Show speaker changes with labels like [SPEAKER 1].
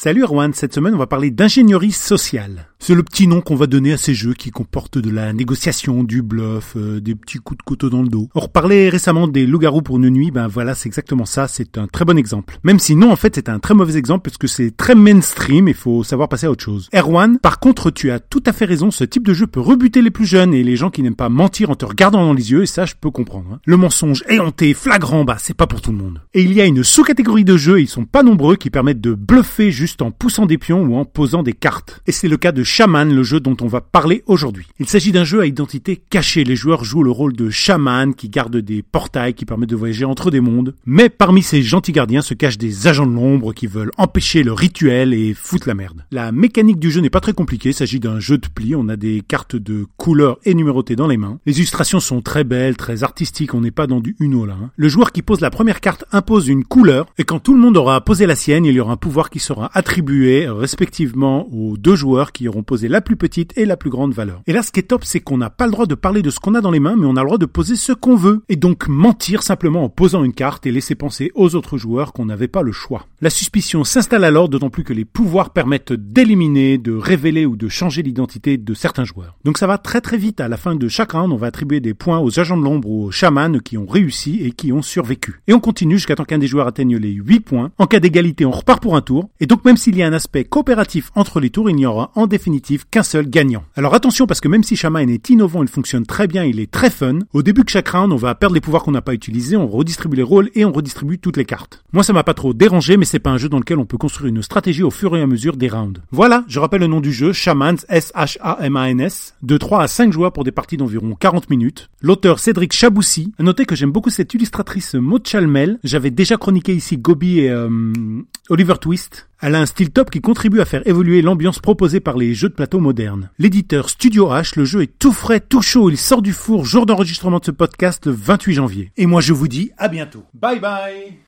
[SPEAKER 1] Salut Erwan, cette semaine on va parler d'ingénierie sociale. C'est le petit nom qu'on va donner à ces jeux qui comportent de la négociation, du bluff, euh, des petits coups de couteau dans le dos. On reparlait récemment des loups-garous pour une nuit, ben voilà c'est exactement ça, c'est un très bon exemple. Même si non en fait c'est un très mauvais exemple parce que c'est très mainstream et faut savoir passer à autre chose. Erwan, par contre tu as tout à fait raison, ce type de jeu peut rebuter les plus jeunes et les gens qui n'aiment pas mentir en te regardant dans les yeux et ça je peux comprendre. Hein. Le mensonge éhonté, flagrant, bah c'est pas pour tout le monde. Et il y a une sous-catégorie de jeux, ils sont pas nombreux, qui permettent de bluffer juste en poussant des pions ou en posant des cartes. Et c'est le cas de Shaman, le jeu dont on va parler aujourd'hui. Il s'agit d'un jeu à identité cachée. Les joueurs jouent le rôle de chaman qui gardent des portails qui permettent de voyager entre des mondes. Mais parmi ces gentils gardiens se cachent des agents de l'ombre qui veulent empêcher le rituel et foutre la merde. La mécanique du jeu n'est pas très compliquée. Il s'agit d'un jeu de pli. On a des cartes de couleurs énumérotées dans les mains. Les illustrations sont très belles, très artistiques. On n'est pas dans du Uno là. Hein. Le joueur qui pose la première carte impose une couleur et quand tout le monde aura posé la sienne, il y aura un pouvoir qui sera attribué respectivement aux deux joueurs qui auront posé la plus petite et la plus grande valeur. Et là, ce qui est top, c'est qu'on n'a pas le droit de parler de ce qu'on a dans les mains, mais on a le droit de poser ce qu'on veut. Et donc mentir simplement en posant une carte et laisser penser aux autres joueurs qu'on n'avait pas le choix. La suspicion s'installe alors, d'autant plus que les pouvoirs permettent d'éliminer, de révéler ou de changer l'identité de certains joueurs. Donc ça va très très vite. À la fin de chaque round, on va attribuer des points aux agents de l'ombre ou aux chamans qui ont réussi et qui ont survécu. Et on continue jusqu'à temps qu'un des joueurs atteigne les 8 points. En cas d'égalité, on repart pour un tour. Et donc même s'il y a un aspect coopératif entre les tours, il n'y aura en définitive qu'un seul gagnant. Alors attention parce que même si Shaman est innovant, il fonctionne très bien, il est très fun, au début de chaque round, on va perdre les pouvoirs qu'on n'a pas utilisés, on redistribue les rôles et on redistribue toutes les cartes. Moi ça m'a pas trop dérangé, mais c'est pas un jeu dans lequel on peut construire une stratégie au fur et à mesure des rounds. Voilà, je rappelle le nom du jeu, Shamans, S-H-A-M-A-N-S, de 3 à 5 joueurs pour des parties d'environ 40 minutes. L'auteur Cédric Chaboussi, notez que j'aime beaucoup cette illustratrice Maud Chalmel, j'avais déjà chroniqué ici Gobi et euh, Oliver Twist. Elle a un style top qui contribue à faire évoluer l'ambiance proposée par les jeux de plateau modernes. L'éditeur Studio H, le jeu est tout frais, tout chaud, il sort du four jour d'enregistrement de ce podcast le 28 janvier. Et moi je vous dis à bientôt. Bye bye